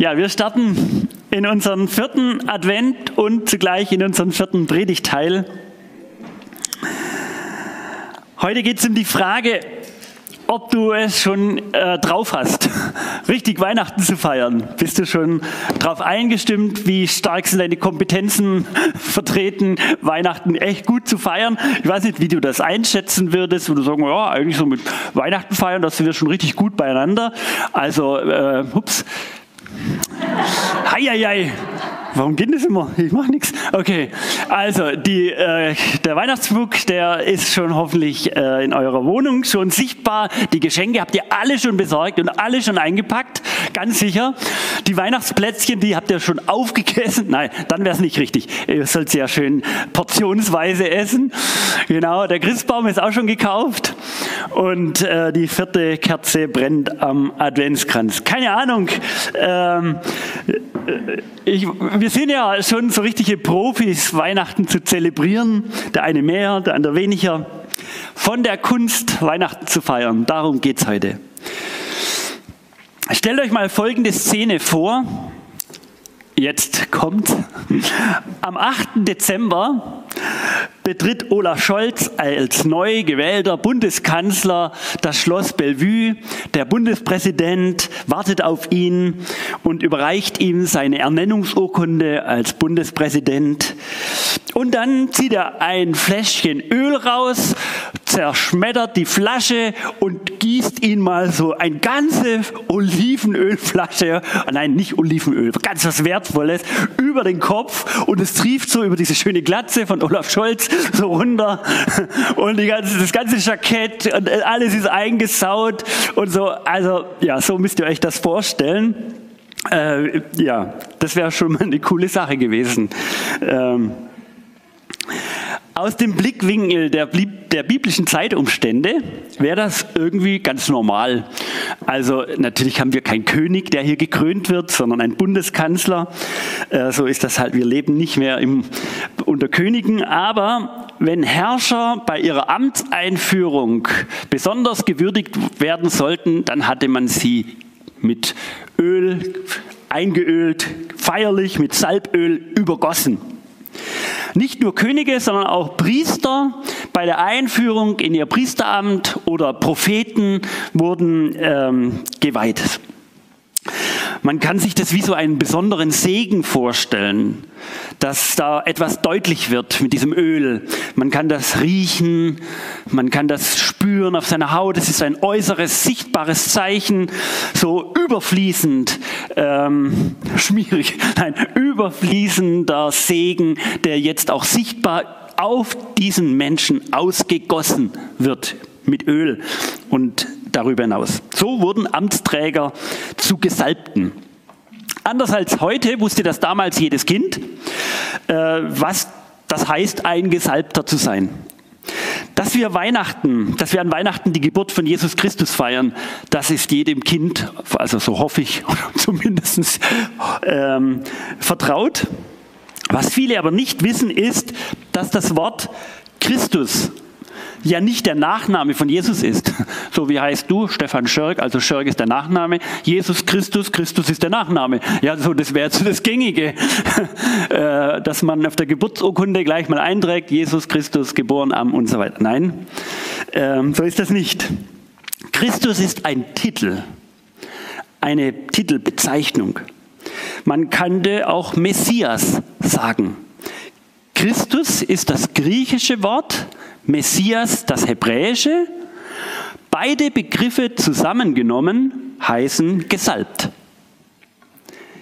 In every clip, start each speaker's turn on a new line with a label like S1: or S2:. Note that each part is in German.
S1: Ja, wir starten in unseren vierten Advent und zugleich in unseren vierten Predigteil. Heute geht es um die Frage, ob du es schon äh, drauf hast, richtig Weihnachten zu feiern. Bist du schon darauf eingestimmt, wie stark sind deine Kompetenzen vertreten, Weihnachten echt gut zu feiern? Ich weiß nicht, wie du das einschätzen würdest. Würde sagen, ja, eigentlich so mit Weihnachten feiern, da sind wir schon richtig gut beieinander. Also, äh, ups. Heieiei. Warum geht das immer? Ich mache nichts. Okay, also die, äh, der Weihnachtsschmuck, der ist schon hoffentlich äh, in eurer Wohnung schon sichtbar. Die Geschenke habt ihr alle schon besorgt und alle schon eingepackt, ganz sicher. Die Weihnachtsplätzchen, die habt ihr schon aufgegessen. Nein, dann wäre es nicht richtig. Ihr sollt ja schön portionsweise essen. Genau, der Christbaum ist auch schon gekauft und äh, die vierte Kerze brennt am Adventskranz. Keine Ahnung. Ähm, ich, wir sind ja schon so richtige Profis, Weihnachten zu zelebrieren. Der eine mehr, der andere weniger. Von der Kunst, Weihnachten zu feiern. Darum geht es heute. Stellt euch mal folgende Szene vor. Jetzt kommt. Am 8. Dezember betritt Olaf Scholz als neu gewählter Bundeskanzler das Schloss Bellevue. Der Bundespräsident wartet auf ihn und überreicht ihm seine Ernennungsurkunde als Bundespräsident. Und dann zieht er ein Fläschchen Öl raus, zerschmettert die Flasche und gießt ihn mal so eine ganze Olivenölflasche, nein, nicht Olivenöl, ganz was Wertvolles, über den Kopf und es trieft so über diese schöne Glatze von Olaf Scholz so runter und ganze, das ganze Jackett und alles ist eingesaut und so. Also ja, so müsst ihr euch das vorstellen. Äh, ja, das wäre schon mal eine coole Sache gewesen. Ähm, aus dem Blickwinkel der, der biblischen Zeitumstände wäre das irgendwie ganz normal. Also natürlich haben wir keinen König, der hier gekrönt wird, sondern einen Bundeskanzler. Äh, so ist das halt. Wir leben nicht mehr im, unter Königen. Aber wenn Herrscher bei ihrer Amtseinführung besonders gewürdigt werden sollten, dann hatte man sie mit Öl eingeölt, feierlich mit Salböl übergossen. Nicht nur Könige, sondern auch Priester bei der Einführung in ihr Priesteramt oder Propheten wurden ähm, geweiht. Man kann sich das wie so einen besonderen Segen vorstellen, dass da etwas deutlich wird mit diesem Öl. Man kann das riechen, man kann das spüren auf seiner Haut. Es ist ein äußeres, sichtbares Zeichen, so überfließend, ähm, schmierig, nein, überfließender Segen, der jetzt auch sichtbar auf diesen Menschen ausgegossen wird mit Öl. Und darüber hinaus. So wurden Amtsträger zu Gesalbten. Anders als heute wusste das damals jedes Kind, äh, was das heißt, ein Gesalbter zu sein. Dass wir Weihnachten, dass wir an Weihnachten die Geburt von Jesus Christus feiern, das ist jedem Kind, also so hoffe ich, zumindest ähm, vertraut. Was viele aber nicht wissen, ist, dass das Wort Christus ja nicht der Nachname von Jesus ist. So wie heißt du, Stefan Schörg, also Schörg ist der Nachname, Jesus Christus, Christus ist der Nachname. Ja, so das wäre so das Gängige, äh, dass man auf der Geburtsurkunde gleich mal einträgt, Jesus Christus, geboren am und so weiter. Nein, ähm, so ist das nicht. Christus ist ein Titel, eine Titelbezeichnung. Man könnte auch Messias sagen. Christus ist das griechische Wort, Messias das Hebräische. Beide Begriffe zusammengenommen heißen gesalbt.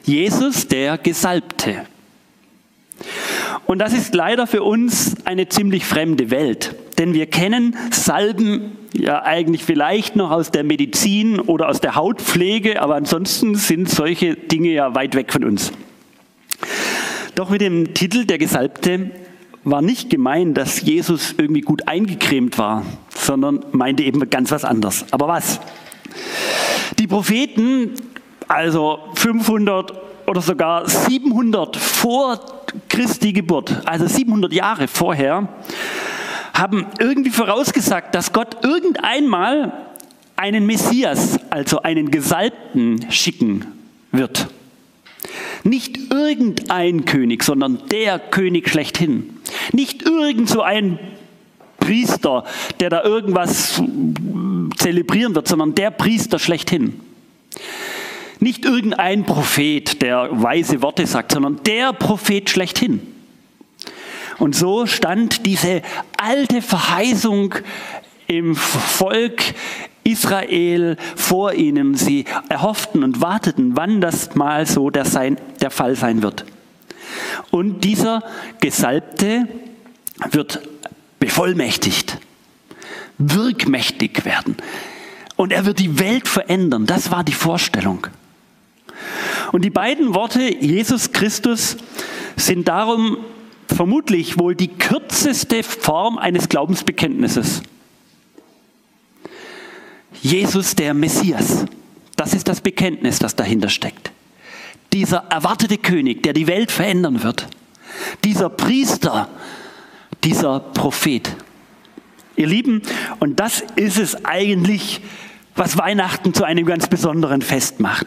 S1: Jesus der Gesalbte. Und das ist leider für uns eine ziemlich fremde Welt, denn wir kennen Salben ja eigentlich vielleicht noch aus der Medizin oder aus der Hautpflege, aber ansonsten sind solche Dinge ja weit weg von uns. Doch mit dem Titel der Gesalbte war nicht gemeint, dass Jesus irgendwie gut eingecremt war, sondern meinte eben ganz was anderes. Aber was? Die Propheten, also 500 oder sogar 700 vor Christi Geburt, also 700 Jahre vorher, haben irgendwie vorausgesagt, dass Gott irgendeinmal einen Messias, also einen Gesalbten, schicken wird. Nicht irgendein König, sondern der König schlechthin. Nicht irgend so ein Priester, der da irgendwas zelebrieren wird, sondern der Priester schlechthin. Nicht irgendein Prophet, der weise Worte sagt, sondern der Prophet schlechthin. Und so stand diese alte Verheißung im Volk Israel vor ihnen. Sie erhofften und warteten, wann das mal so der, sein, der Fall sein wird. Und dieser Gesalbte wird bevollmächtigt, wirkmächtig werden. Und er wird die Welt verändern. Das war die Vorstellung. Und die beiden Worte Jesus Christus sind darum vermutlich wohl die kürzeste Form eines Glaubensbekenntnisses. Jesus der Messias. Das ist das Bekenntnis, das dahinter steckt. Dieser erwartete König, der die Welt verändern wird. Dieser Priester, dieser Prophet. Ihr Lieben, und das ist es eigentlich, was Weihnachten zu einem ganz besonderen Fest macht.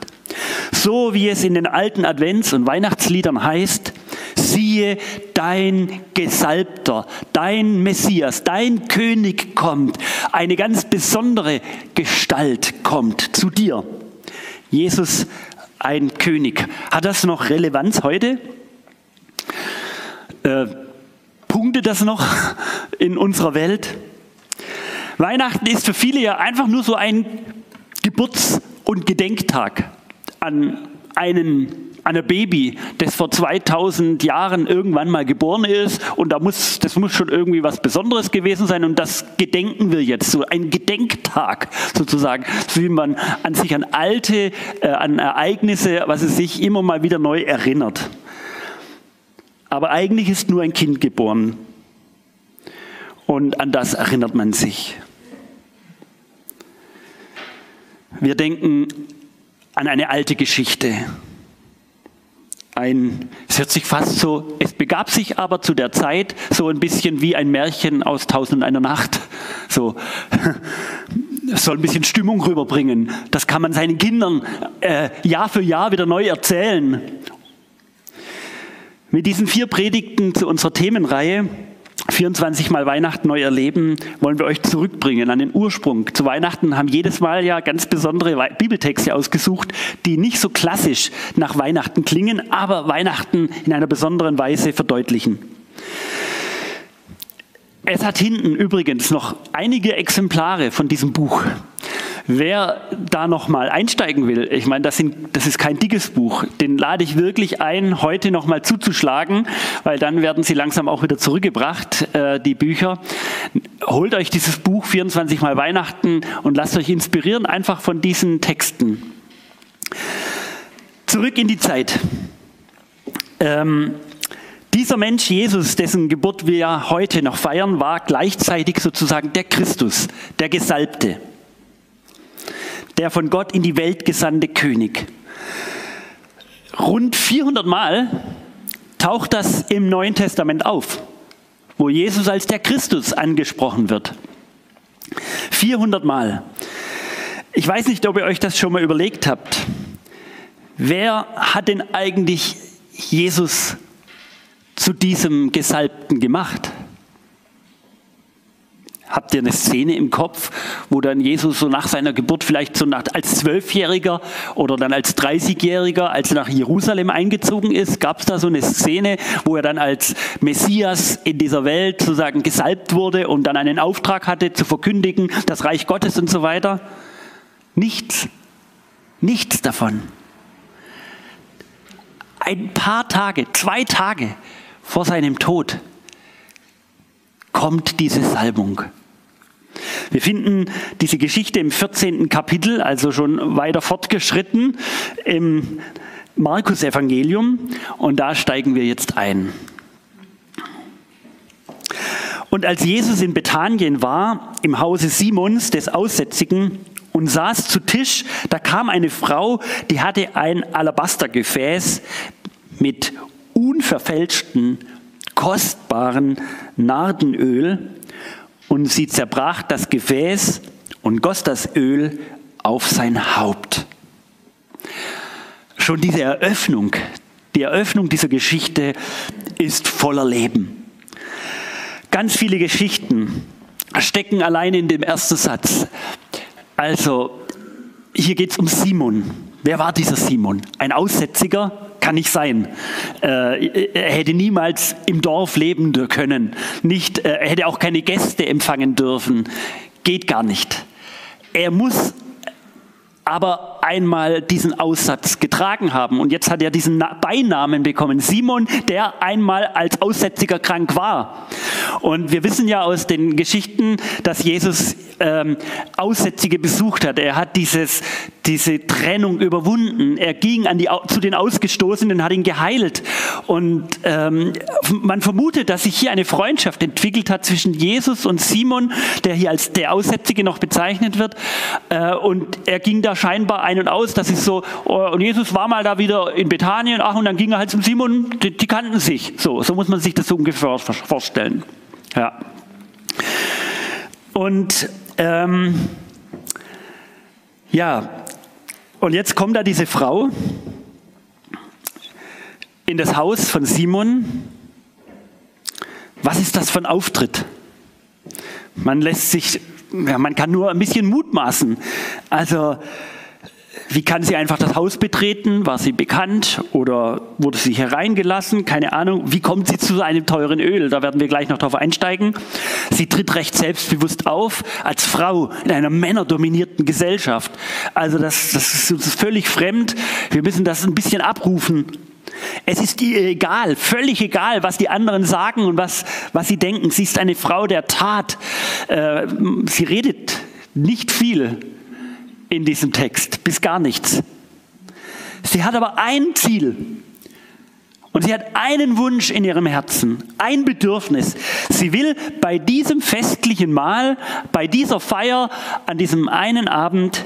S1: So wie es in den alten Advents- und Weihnachtsliedern heißt, siehe, dein Gesalbter, dein Messias, dein König kommt. Eine ganz besondere Gestalt kommt zu dir. Jesus, ein König. Hat das noch Relevanz heute? Äh, punktet das noch in unserer Welt? Weihnachten ist für viele ja einfach nur so ein Geburts- und Gedenktag an einen an ein Baby, das vor 2000 Jahren irgendwann mal geboren ist und da muss, das muss schon irgendwie was Besonderes gewesen sein und das gedenken wir jetzt, so ein Gedenktag sozusagen, so wie man an sich an alte, äh, an Ereignisse, was es sich immer mal wieder neu erinnert. Aber eigentlich ist nur ein Kind geboren und an das erinnert man sich. Wir denken an eine alte Geschichte ein, es hört sich fast so, es begab sich aber zu der Zeit so ein bisschen wie ein Märchen aus Tausend und einer Nacht. So, soll ein bisschen Stimmung rüberbringen. Das kann man seinen Kindern äh, Jahr für Jahr wieder neu erzählen. Mit diesen vier Predigten zu unserer Themenreihe 24 Mal Weihnachten neu erleben, wollen wir euch zurückbringen an den Ursprung. Zu Weihnachten haben jedes Mal ja ganz besondere Bibeltexte ausgesucht, die nicht so klassisch nach Weihnachten klingen, aber Weihnachten in einer besonderen Weise verdeutlichen. Es hat hinten übrigens noch einige Exemplare von diesem Buch. Wer da noch mal einsteigen will, ich meine, das, sind, das ist kein dickes Buch, den lade ich wirklich ein, heute noch mal zuzuschlagen, weil dann werden sie langsam auch wieder zurückgebracht, äh, die Bücher. Holt euch dieses Buch 24 mal Weihnachten und lasst euch inspirieren einfach von diesen Texten. Zurück in die Zeit. Ähm, dieser Mensch Jesus, dessen Geburt wir heute noch feiern, war gleichzeitig sozusagen der Christus, der Gesalbte der von Gott in die Welt gesandte König. Rund 400 Mal taucht das im Neuen Testament auf, wo Jesus als der Christus angesprochen wird. 400 Mal. Ich weiß nicht, ob ihr euch das schon mal überlegt habt. Wer hat denn eigentlich Jesus zu diesem Gesalbten gemacht? Habt ihr eine Szene im Kopf, wo dann Jesus so nach seiner Geburt vielleicht so nach, als Zwölfjähriger oder dann als Dreißigjähriger, als er nach Jerusalem eingezogen ist, gab es da so eine Szene, wo er dann als Messias in dieser Welt sozusagen gesalbt wurde und dann einen Auftrag hatte zu verkündigen, das Reich Gottes und so weiter? Nichts. Nichts davon. Ein paar Tage, zwei Tage vor seinem Tod kommt diese Salbung. Wir finden diese Geschichte im 14. Kapitel, also schon weiter fortgeschritten, im Markus-Evangelium und da steigen wir jetzt ein. Und als Jesus in Bethanien war, im Hause Simons des Aussätzigen, und saß zu Tisch, da kam eine Frau, die hatte ein Alabastergefäß mit unverfälschten, kostbaren Nardenöl und sie zerbrach das Gefäß und goss das Öl auf sein Haupt. Schon diese Eröffnung Die Eröffnung dieser Geschichte ist voller Leben. Ganz viele Geschichten stecken allein in dem ersten Satz. Also, hier geht es um Simon. Wer war dieser Simon? Ein Aussätziger? Kann nicht sein. Äh, er hätte niemals im Dorf leben können. Nicht, äh, er hätte auch keine Gäste empfangen dürfen. Geht gar nicht. Er muss aber einmal diesen Aussatz getragen haben. Und jetzt hat er diesen Beinamen bekommen, Simon, der einmal als Aussätziger krank war. Und wir wissen ja aus den Geschichten, dass Jesus ähm, Aussätzige besucht hat. Er hat dieses, diese Trennung überwunden. Er ging an die, zu den Ausgestoßenen, hat ihn geheilt. Und ähm, man vermutet, dass sich hier eine Freundschaft entwickelt hat zwischen Jesus und Simon, der hier als der Aussätzige noch bezeichnet wird. Äh, und er ging da scheinbar ein und aus. Das ist so, oh, und Jesus war mal da wieder in Bethanien, ach, und dann ging er halt zum Simon, die, die kannten sich. So, so muss man sich das ungefähr vorstellen. Ja. Und ähm, ja, und jetzt kommt da diese Frau in das Haus von Simon. Was ist das für ein Auftritt? Man lässt sich, ja, man kann nur ein bisschen mutmaßen. Also wie kann sie einfach das Haus betreten? War sie bekannt oder wurde sie hereingelassen? Keine Ahnung. Wie kommt sie zu einem teuren Öl? Da werden wir gleich noch drauf einsteigen. Sie tritt recht selbstbewusst auf als Frau in einer männerdominierten Gesellschaft. Also das, das ist uns völlig fremd. Wir müssen das ein bisschen abrufen. Es ist ihr egal, völlig egal, was die anderen sagen und was, was sie denken. Sie ist eine Frau der Tat. Äh, sie redet nicht viel in diesem Text, bis gar nichts. Sie hat aber ein Ziel. Und sie hat einen Wunsch in ihrem Herzen, ein Bedürfnis. Sie will bei diesem festlichen Mahl, bei dieser Feier, an diesem einen Abend,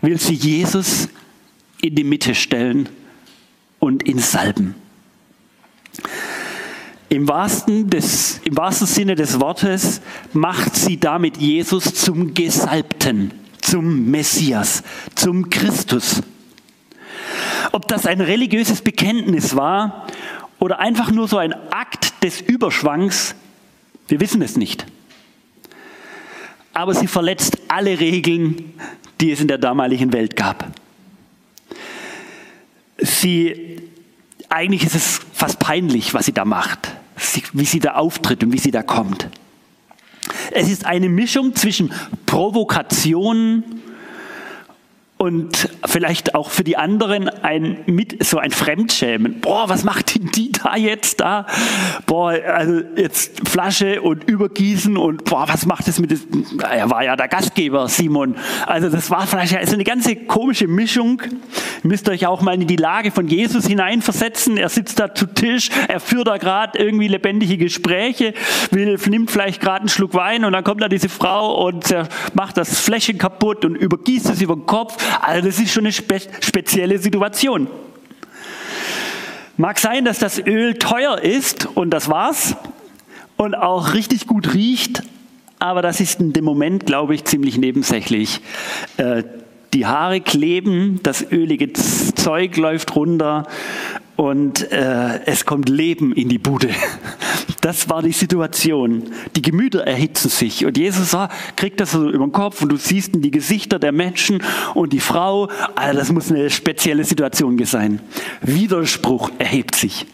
S1: will sie Jesus in die Mitte stellen und ihn salben. Im wahrsten, des, Im wahrsten Sinne des Wortes macht sie damit Jesus zum Gesalbten zum Messias, zum Christus. Ob das ein religiöses Bekenntnis war oder einfach nur so ein Akt des Überschwangs, wir wissen es nicht. Aber sie verletzt alle Regeln, die es in der damaligen Welt gab. Sie, eigentlich ist es fast peinlich, was sie da macht, wie sie da auftritt und wie sie da kommt. Es ist eine Mischung zwischen Provokation und vielleicht auch für die anderen ein mit so ein Fremdschämen. Boah, was macht denn die da jetzt da? Boah, also jetzt Flasche und übergießen und boah, was macht das mit? Er war ja der Gastgeber, Simon. Also das war vielleicht also eine ganze komische Mischung. Ihr müsst euch auch mal in die Lage von Jesus hineinversetzen. Er sitzt da zu Tisch, er führt da gerade irgendwie lebendige Gespräche, will, nimmt vielleicht gerade einen Schluck Wein und dann kommt da diese Frau und macht das Fläschchen kaputt und übergießt es über den Kopf also das ist schon eine spe spezielle Situation. Mag sein, dass das Öl teuer ist und das war's und auch richtig gut riecht, aber das ist in dem Moment, glaube ich, ziemlich nebensächlich. Äh, die Haare kleben, das ölige Zeug läuft runter und äh, es kommt Leben in die Bude. Das war die Situation. Die Gemüter erhitzen sich und Jesus kriegt das so über den Kopf und du siehst in die Gesichter der Menschen und die Frau, also das muss eine spezielle Situation sein. Widerspruch erhebt sich.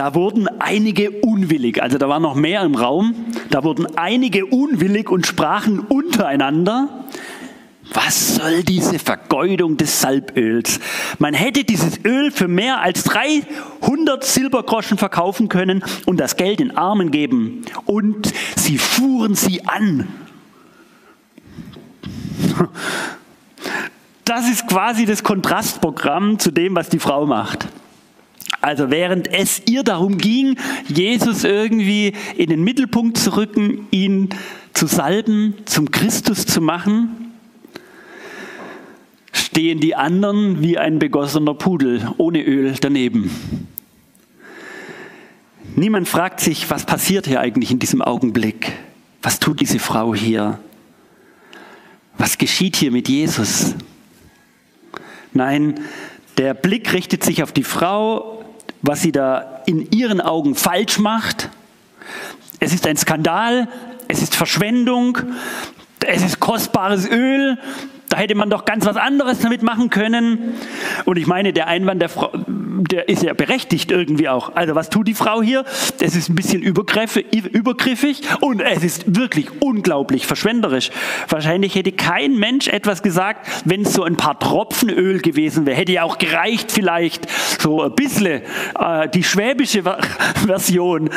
S1: Da wurden einige unwillig, also da war noch mehr im Raum, da wurden einige unwillig und sprachen untereinander, was soll diese Vergeudung des Salböls? Man hätte dieses Öl für mehr als 300 Silbergroschen verkaufen können und das Geld den Armen geben. Und sie fuhren sie an. Das ist quasi das Kontrastprogramm zu dem, was die Frau macht. Also während es ihr darum ging, Jesus irgendwie in den Mittelpunkt zu rücken, ihn zu salben, zum Christus zu machen, stehen die anderen wie ein begossener Pudel ohne Öl daneben. Niemand fragt sich, was passiert hier eigentlich in diesem Augenblick? Was tut diese Frau hier? Was geschieht hier mit Jesus? Nein, der Blick richtet sich auf die Frau, was sie da in ihren Augen falsch macht. Es ist ein Skandal, es ist Verschwendung, es ist kostbares Öl, da hätte man doch ganz was anderes damit machen können. Und ich meine, der Einwand der Frau, der ist ja berechtigt irgendwie auch. Also was tut die Frau hier? Es ist ein bisschen übergriffig und es ist wirklich unglaublich verschwenderisch. Wahrscheinlich hätte kein Mensch etwas gesagt, wenn es so ein paar Tropfen Öl gewesen wäre. Hätte ja auch gereicht vielleicht so ein bisschen äh, die schwäbische Version.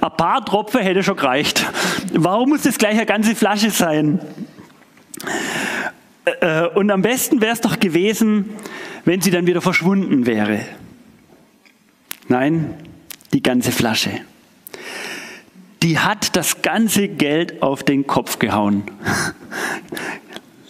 S1: ein paar Tropfen hätte schon gereicht. Warum muss das gleich eine ganze Flasche sein? Äh, und am besten wäre es doch gewesen, wenn sie dann wieder verschwunden wäre. Nein, die ganze Flasche. Die hat das ganze Geld auf den Kopf gehauen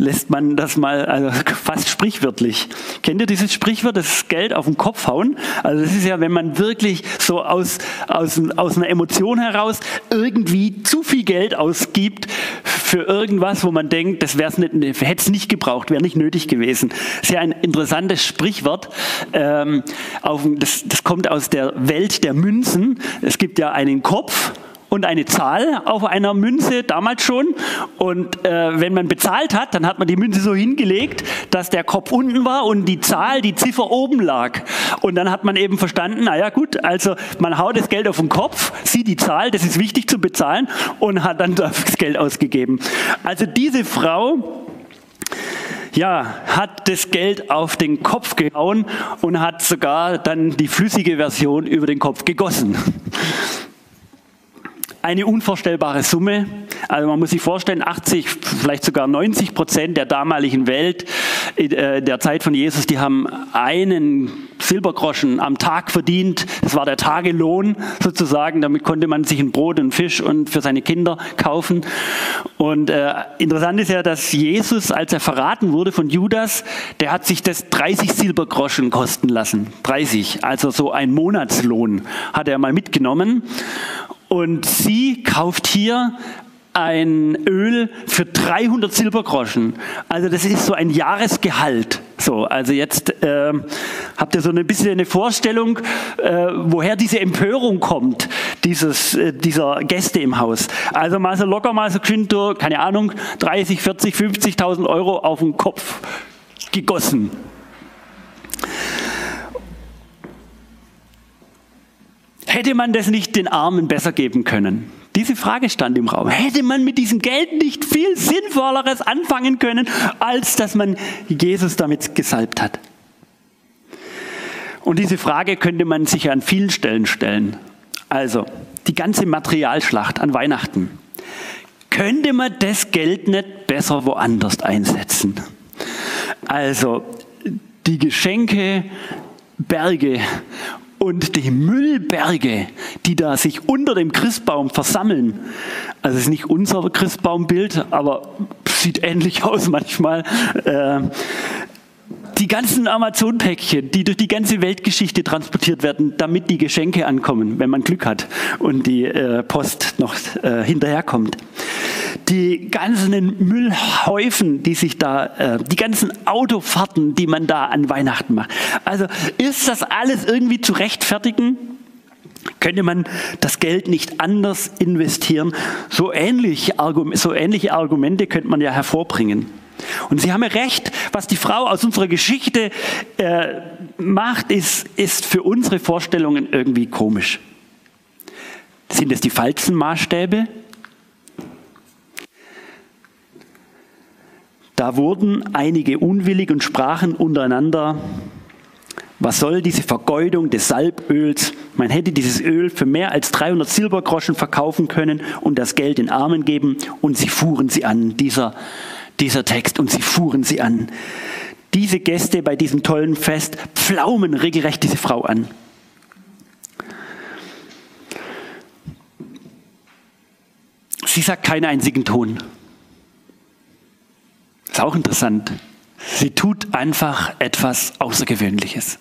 S1: lässt man das mal also fast sprichwörtlich. Kennt ihr dieses Sprichwort, das Geld auf den Kopf hauen? Also das ist ja, wenn man wirklich so aus, aus, aus einer Emotion heraus irgendwie zu viel Geld ausgibt für irgendwas, wo man denkt, das wär's nicht, hätte es nicht gebraucht, wäre nicht nötig gewesen. Sehr ein interessantes Sprichwort. Ähm, auf, das, das kommt aus der Welt der Münzen. Es gibt ja einen Kopf und eine Zahl auf einer Münze, damals schon. Und äh, wenn man bezahlt hat, dann hat man die Münze so hingelegt, dass der Kopf unten war und die Zahl, die Ziffer oben lag. Und dann hat man eben verstanden, naja gut, also man haut das Geld auf den Kopf, sieht die Zahl, das ist wichtig zu bezahlen und hat dann das Geld ausgegeben. Also diese Frau, ja, hat das Geld auf den Kopf gehauen und hat sogar dann die flüssige Version über den Kopf gegossen eine unvorstellbare Summe. Also man muss sich vorstellen, 80, vielleicht sogar 90 Prozent der damaligen Welt, äh, der Zeit von Jesus, die haben einen Silbergroschen am Tag verdient. Das war der Tagelohn sozusagen. Damit konnte man sich ein Brot und Fisch und für seine Kinder kaufen. Und äh, interessant ist ja, dass Jesus, als er verraten wurde von Judas, der hat sich das 30 Silbergroschen kosten lassen. 30, also so ein Monatslohn hat er mal mitgenommen. Und sie kauft hier ein Öl für 300 Silbergroschen. Also das ist so ein Jahresgehalt. So, also jetzt äh, habt ihr so ein bisschen eine Vorstellung, äh, woher diese Empörung kommt, dieses, äh, dieser Gäste im Haus. Also mal so locker mal so Günther, keine Ahnung, 30, 40, 50.000 Euro auf den Kopf gegossen. Hätte man das nicht den Armen besser geben können? Diese Frage stand im Raum. Hätte man mit diesem Geld nicht viel Sinnvolleres anfangen können, als dass man Jesus damit gesalbt hat? Und diese Frage könnte man sich an vielen Stellen stellen. Also, die ganze Materialschlacht an Weihnachten. Könnte man das Geld nicht besser woanders einsetzen? Also, die Geschenke, Berge und die Müllberge, die da sich unter dem Christbaum versammeln. Also es ist nicht unser Christbaumbild, aber sieht ähnlich aus manchmal. Äh, die ganzen Amazon-Päckchen, die durch die ganze Weltgeschichte transportiert werden, damit die Geschenke ankommen, wenn man Glück hat und die äh, Post noch äh, hinterherkommt die ganzen Müllhäufen, die sich da, äh, die ganzen Autofahrten, die man da an Weihnachten macht. Also ist das alles irgendwie zu rechtfertigen? Könnte man das Geld nicht anders investieren? So, ähnlich, so ähnliche Argumente könnte man ja hervorbringen. Und Sie haben ja recht, was die Frau aus unserer Geschichte äh, macht, ist, ist für unsere Vorstellungen irgendwie komisch. Sind es die falschen Maßstäbe? Da wurden einige unwillig und sprachen untereinander, was soll diese Vergeudung des Salböls? Man hätte dieses Öl für mehr als 300 Silbergroschen verkaufen können und das Geld den Armen geben und sie fuhren sie an, dieser, dieser Text, und sie fuhren sie an. Diese Gäste bei diesem tollen Fest pflaumen regelrecht diese Frau an. Sie sagt keinen einzigen Ton. Auch interessant. Sie tut einfach etwas Außergewöhnliches.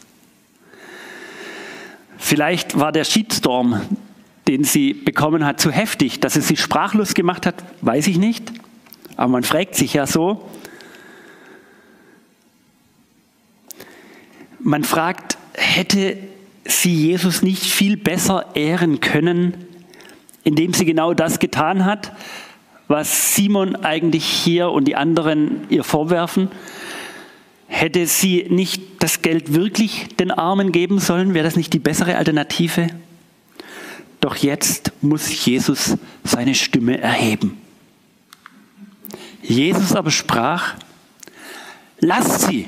S1: Vielleicht war der Shitstorm, den sie bekommen hat, zu heftig, dass es sie sprachlos gemacht hat, weiß ich nicht. Aber man fragt sich ja so, Man fragt, hätte sie Jesus nicht viel besser ehren können, indem sie genau das getan hat, was Simon eigentlich hier und die anderen ihr vorwerfen? Hätte sie nicht das Geld wirklich den Armen geben sollen? Wäre das nicht die bessere Alternative? Doch jetzt muss Jesus seine Stimme erheben. Jesus aber sprach, lasst sie.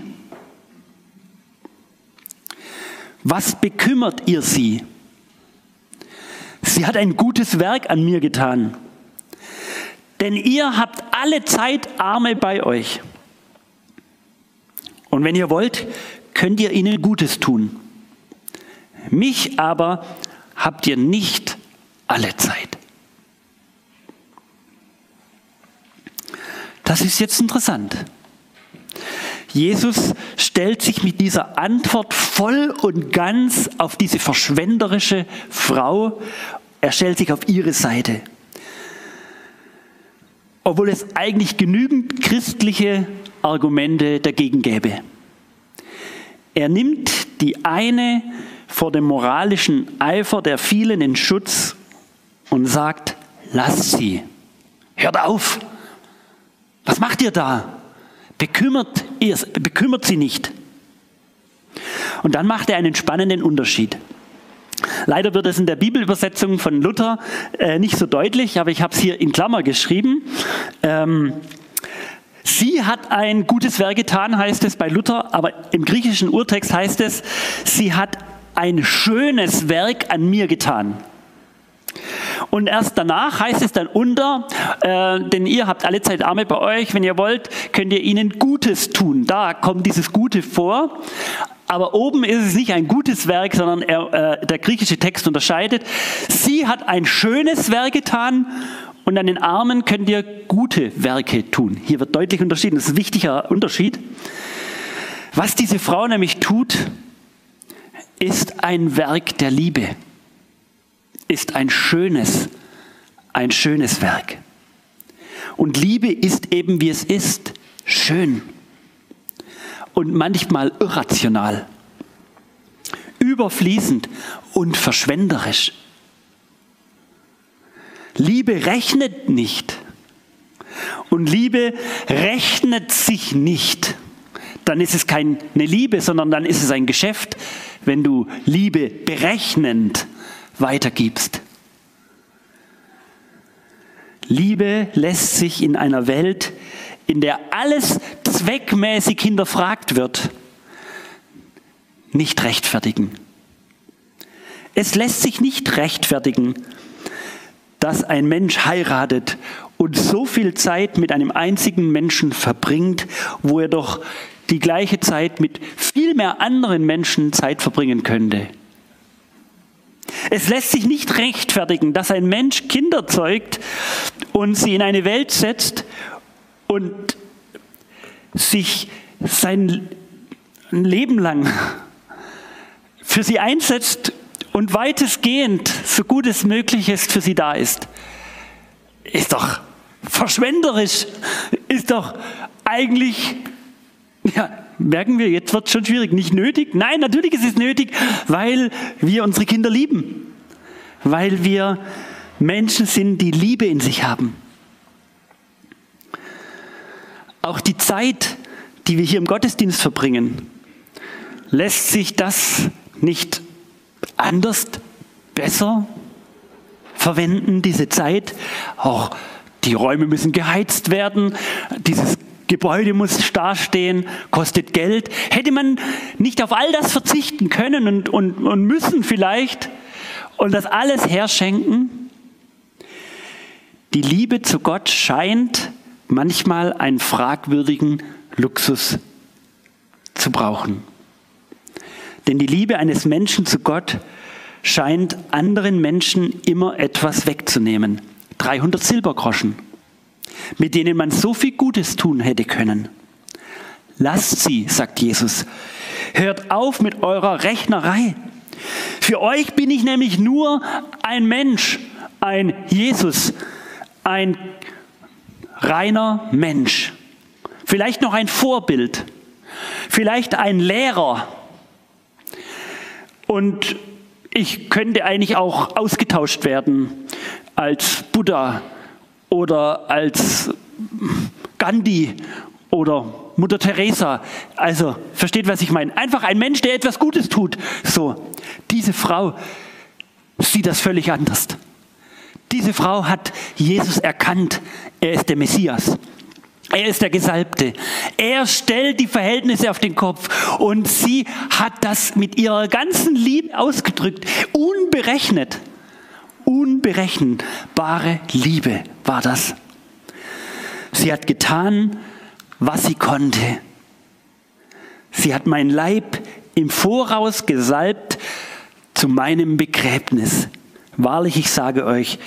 S1: Was bekümmert ihr sie? Sie hat ein gutes Werk an mir getan. Denn ihr habt alle Zeit Arme bei euch. Und wenn ihr wollt, könnt ihr ihnen Gutes tun. Mich aber habt ihr nicht alle Zeit. Das ist jetzt interessant. Jesus stellt sich mit dieser Antwort voll und ganz auf diese verschwenderische Frau. Er stellt sich auf ihre Seite. Obwohl es eigentlich genügend christliche Argumente dagegen gäbe. Er nimmt die eine vor dem moralischen Eifer der vielen in Schutz und sagt, lasst sie, hört auf, was macht ihr da? Bekümmert, ihr, bekümmert sie nicht. Und dann macht er einen spannenden Unterschied. Leider wird es in der Bibelübersetzung von Luther äh, nicht so deutlich, aber ich habe es hier in Klammer geschrieben. Ähm, sie hat ein gutes Werk getan, heißt es bei Luther, aber im griechischen Urtext heißt es, sie hat ein schönes Werk an mir getan. Und erst danach heißt es dann unter, äh, denn ihr habt alle Zeit Arme bei euch, wenn ihr wollt, könnt ihr ihnen Gutes tun. Da kommt dieses Gute vor. Aber oben ist es nicht ein gutes Werk, sondern er, äh, der griechische Text unterscheidet. Sie hat ein schönes Werk getan und an den Armen könnt ihr gute Werke tun. Hier wird deutlich unterschieden. Das ist ein wichtiger Unterschied. Was diese Frau nämlich tut, ist ein Werk der Liebe ist ein schönes, ein schönes Werk. Und Liebe ist eben, wie es ist, schön und manchmal irrational, überfließend und verschwenderisch. Liebe rechnet nicht und Liebe rechnet sich nicht. Dann ist es keine Liebe, sondern dann ist es ein Geschäft, wenn du Liebe berechnend weitergibst. Liebe lässt sich in einer Welt, in der alles zweckmäßig hinterfragt wird, nicht rechtfertigen. Es lässt sich nicht rechtfertigen, dass ein Mensch heiratet und so viel Zeit mit einem einzigen Menschen verbringt, wo er doch die gleiche Zeit mit viel mehr anderen Menschen Zeit verbringen könnte. Es lässt sich nicht rechtfertigen, dass ein Mensch Kinder zeugt und sie in eine Welt setzt und sich sein Leben lang für sie einsetzt und weitestgehend, so gut es möglich ist, für sie da ist. Ist doch verschwenderisch, ist doch eigentlich ja, merken wir, jetzt wird es schon schwierig. Nicht nötig? Nein, natürlich ist es nötig, weil wir unsere Kinder lieben. Weil wir Menschen sind, die Liebe in sich haben. Auch die Zeit, die wir hier im Gottesdienst verbringen, lässt sich das nicht anders, besser verwenden, diese Zeit. Auch die Räume müssen geheizt werden. Dieses Gebäude muss dastehen, kostet Geld. Hätte man nicht auf all das verzichten können und, und, und müssen vielleicht und das alles herschenken? Die Liebe zu Gott scheint manchmal einen fragwürdigen Luxus zu brauchen. Denn die Liebe eines Menschen zu Gott scheint anderen Menschen immer etwas wegzunehmen. 300 Silbergroschen mit denen man so viel Gutes tun hätte können. Lasst sie, sagt Jesus. Hört auf mit eurer Rechnerei. Für euch bin ich nämlich nur ein Mensch, ein Jesus, ein reiner Mensch. Vielleicht noch ein Vorbild, vielleicht ein Lehrer, Und ich könnte eigentlich auch ausgetauscht werden als Buddha oder als Gandhi oder Mutter Teresa. Also, versteht, was ich meine? Einfach ein Mensch, der etwas Gutes tut. So, diese Frau sieht das völlig anders. Diese Frau hat Jesus erkannt. Er ist der Messias. Er ist der Gesalbte. Er stellt die Verhältnisse auf den Kopf und sie hat das mit ihrer ganzen Liebe ausgedrückt. Unberechnet. Unberechenbare Liebe war das. Sie hat getan, was sie konnte. Sie hat mein Leib im Voraus gesalbt zu meinem Begräbnis. Wahrlich, ich sage euch,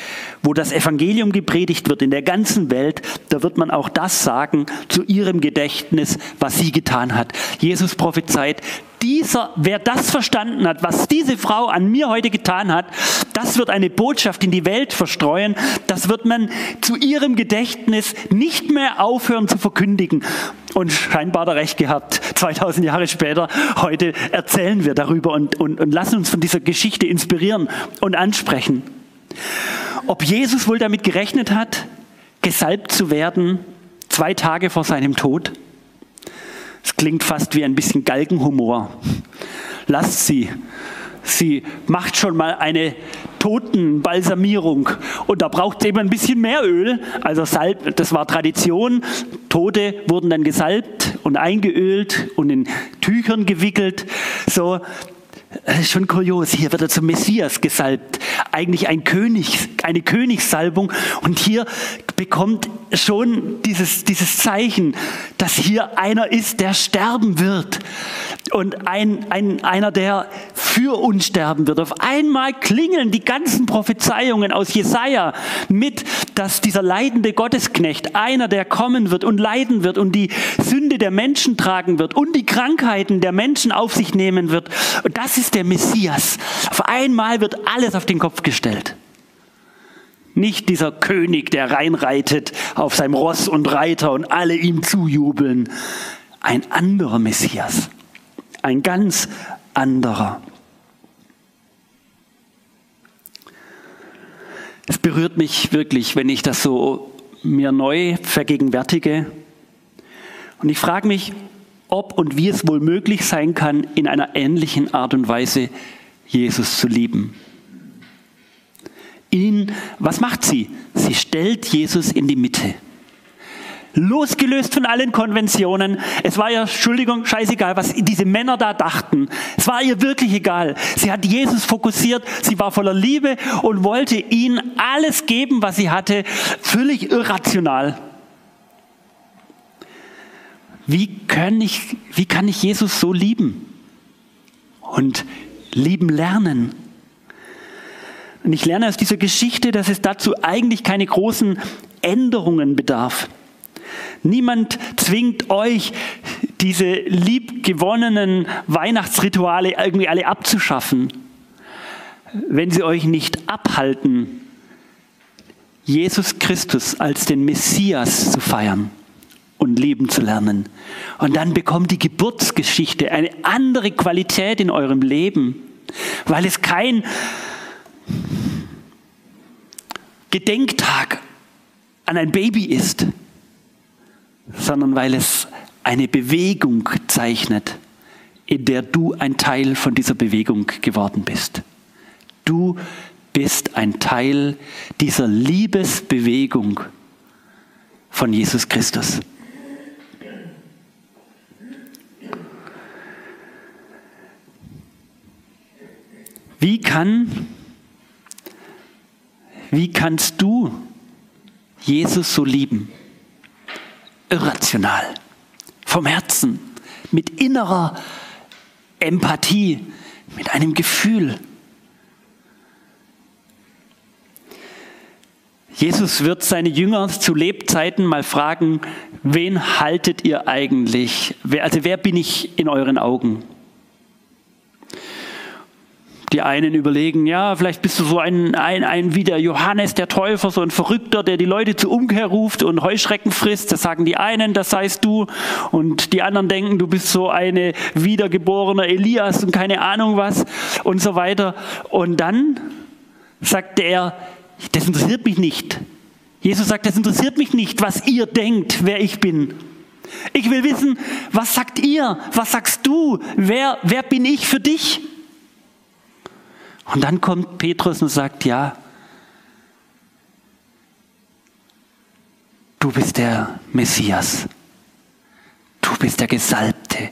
S1: wo das Evangelium gepredigt wird in der ganzen Welt, da wird man auch das sagen zu ihrem Gedächtnis, was sie getan hat. Jesus prophezeit, dieser, wer das verstanden hat, was diese Frau an mir heute getan hat, das wird eine Botschaft in die Welt verstreuen. Das wird man zu ihrem Gedächtnis nicht mehr aufhören zu verkündigen. Und scheinbar da recht gehabt. 2000 Jahre später, heute erzählen wir darüber und, und, und lassen uns von dieser Geschichte inspirieren und ansprechen. Ob Jesus wohl damit gerechnet hat, gesalbt zu werden, zwei Tage vor seinem Tod? Es klingt fast wie ein bisschen Galgenhumor. Lasst sie. Sie macht schon mal eine Totenbalsamierung und da braucht es eben ein bisschen mehr Öl. Also Salb, das war Tradition. Tote wurden dann gesalbt und eingeölt und in Tüchern gewickelt. So, das ist schon kurios. Hier wird er zum Messias gesalbt. Eigentlich ein König, eine Königssalbung. Und hier bekommt schon dieses, dieses Zeichen, dass hier einer ist, der sterben wird. Und ein, ein, einer, der für uns sterben wird. Auf einmal klingeln die ganzen Prophezeiungen aus Jesaja mit, dass dieser leidende Gottesknecht, einer, der kommen wird und leiden wird und die Sünde der Menschen tragen wird und die Krankheiten der Menschen auf sich nehmen wird. Und das ist der Messias. Auf einmal wird alles auf den Kopf gestellt. Nicht dieser König, der reinreitet auf seinem Ross und Reiter und alle ihm zujubeln. Ein anderer Messias. Ein ganz anderer. Es berührt mich wirklich, wenn ich das so mir neu vergegenwärtige. Und ich frage mich, ob und wie es wohl möglich sein kann, in einer ähnlichen Art und Weise Jesus zu lieben. Ihn, was macht sie? Sie stellt Jesus in die Mitte. Losgelöst von allen Konventionen. Es war ihr, Entschuldigung, scheißegal, was diese Männer da dachten. Es war ihr wirklich egal. Sie hat Jesus fokussiert, sie war voller Liebe und wollte ihm alles geben, was sie hatte, völlig irrational. Wie kann ich, wie kann ich Jesus so lieben und lieben lernen? Und ich lerne aus dieser Geschichte, dass es dazu eigentlich keine großen Änderungen bedarf. Niemand zwingt euch, diese liebgewonnenen Weihnachtsrituale irgendwie alle abzuschaffen, wenn sie euch nicht abhalten, Jesus Christus als den Messias zu feiern und lieben zu lernen. Und dann bekommt die Geburtsgeschichte eine andere Qualität in eurem Leben, weil es kein Gedenktag an ein Baby ist, sondern weil es eine Bewegung zeichnet, in der du ein Teil von dieser Bewegung geworden bist. Du bist ein Teil dieser Liebesbewegung von Jesus Christus. Wie kann, wie kannst du Jesus so lieben? Irrational, vom Herzen, mit innerer Empathie, mit einem Gefühl. Jesus wird seine Jünger zu Lebzeiten mal fragen, wen haltet ihr eigentlich? Also wer bin ich in euren Augen? Die einen überlegen, ja, vielleicht bist du so ein, ein, ein wie der Johannes der Täufer, so ein Verrückter, der die Leute zur Umkehr ruft und Heuschrecken frisst. Das sagen die einen, das seist du. Und die anderen denken, du bist so eine wiedergeborene Elias und keine Ahnung was und so weiter. Und dann sagte er, das interessiert mich nicht. Jesus sagt, das interessiert mich nicht, was ihr denkt, wer ich bin. Ich will wissen, was sagt ihr? Was sagst du? Wer, wer bin ich für dich? Und dann kommt Petrus und sagt, ja, du bist der Messias. Du bist der Gesalbte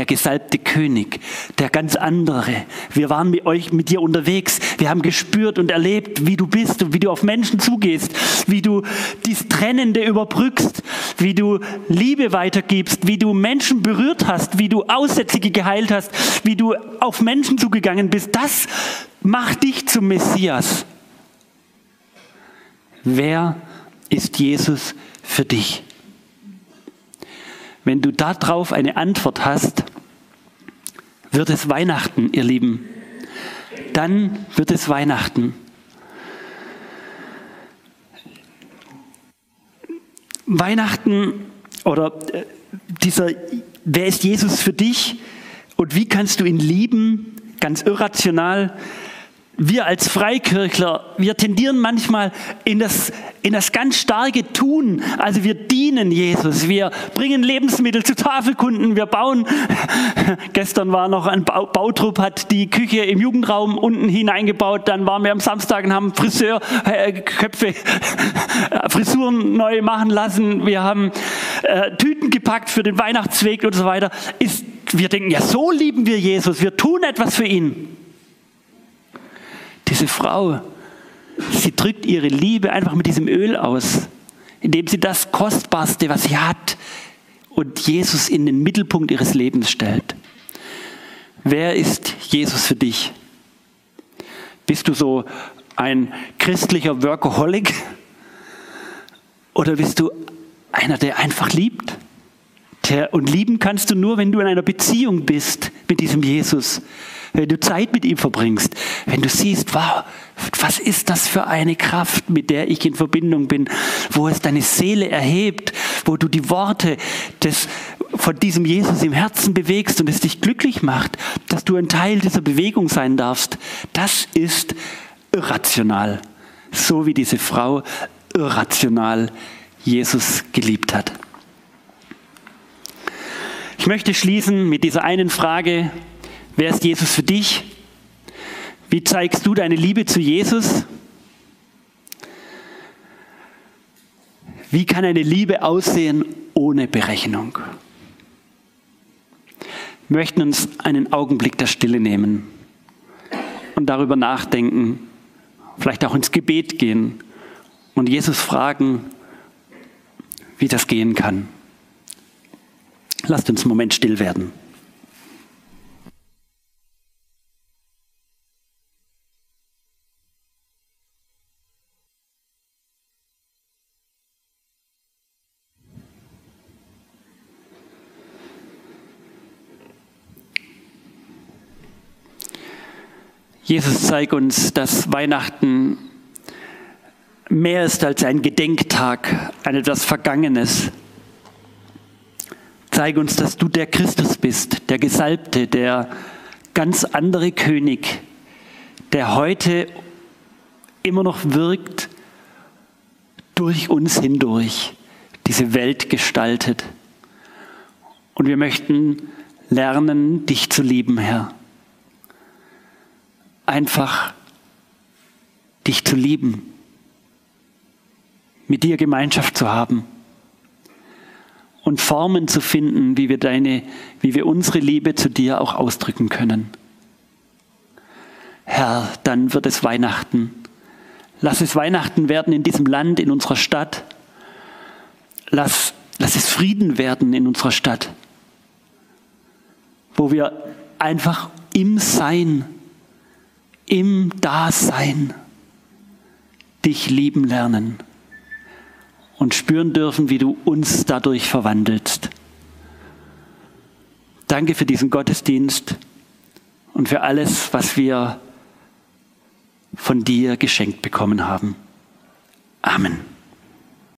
S1: der gesalbte König, der ganz andere. Wir waren mit euch, mit dir unterwegs. Wir haben gespürt und erlebt, wie du bist und wie du auf Menschen zugehst, wie du dies Trennende überbrückst, wie du Liebe weitergibst, wie du Menschen berührt hast, wie du Aussätzige geheilt hast, wie du auf Menschen zugegangen bist. Das macht dich zum Messias. Wer ist Jesus für dich? Wenn du darauf eine Antwort hast, wird es Weihnachten, ihr Lieben. Dann wird es Weihnachten. Weihnachten oder äh, dieser, wer ist Jesus für dich und wie kannst du ihn lieben, ganz irrational, wir als Freikirchler, wir tendieren manchmal in das, in das ganz starke Tun. Also wir dienen Jesus, wir bringen Lebensmittel zu Tafelkunden, wir bauen. Gestern war noch ein Bautrupp, hat die Küche im Jugendraum unten hineingebaut. Dann waren wir am Samstag und haben Friseurköpfe, äh, Frisuren neu machen lassen. Wir haben äh, Tüten gepackt für den Weihnachtsweg und so weiter. Ist, wir denken, ja, so lieben wir Jesus, wir tun etwas für ihn. Diese Frau, sie drückt ihre Liebe einfach mit diesem Öl aus, indem sie das Kostbarste, was sie hat, und Jesus in den Mittelpunkt ihres Lebens stellt. Wer ist Jesus für dich? Bist du so ein christlicher Workaholic? Oder bist du einer, der einfach liebt? Der, und lieben kannst du nur, wenn du in einer Beziehung bist mit diesem Jesus wenn du Zeit mit ihm verbringst, wenn du siehst, wow, was ist das für eine Kraft, mit der ich in Verbindung bin, wo es deine Seele erhebt, wo du die Worte des, von diesem Jesus im Herzen bewegst und es dich glücklich macht, dass du ein Teil dieser Bewegung sein darfst, das ist irrational, so wie diese Frau irrational Jesus geliebt hat. Ich möchte schließen mit dieser einen Frage, Wer ist Jesus für dich? Wie zeigst du deine Liebe zu Jesus? Wie kann eine Liebe aussehen ohne Berechnung? Wir möchten uns einen Augenblick der Stille nehmen und darüber nachdenken, vielleicht auch ins Gebet gehen und Jesus fragen, wie das gehen kann. Lasst uns einen Moment still werden. Jesus zeigt uns, dass Weihnachten mehr ist als ein Gedenktag an etwas Vergangenes. Zeig uns, dass du der Christus bist, der Gesalbte, der ganz andere König, der heute immer noch wirkt, durch uns hindurch diese Welt gestaltet. Und wir möchten lernen, dich zu lieben, Herr einfach dich zu lieben, mit dir Gemeinschaft zu haben und Formen zu finden, wie wir deine, wie wir unsere Liebe zu dir auch ausdrücken können. Herr, dann wird es Weihnachten. Lass es Weihnachten werden in diesem Land, in unserer Stadt. Lass, lass es Frieden werden in unserer Stadt, wo wir einfach im Sein im Dasein dich lieben lernen und spüren dürfen, wie du uns dadurch verwandelst. Danke für diesen Gottesdienst und für alles, was wir von dir geschenkt bekommen haben. Amen.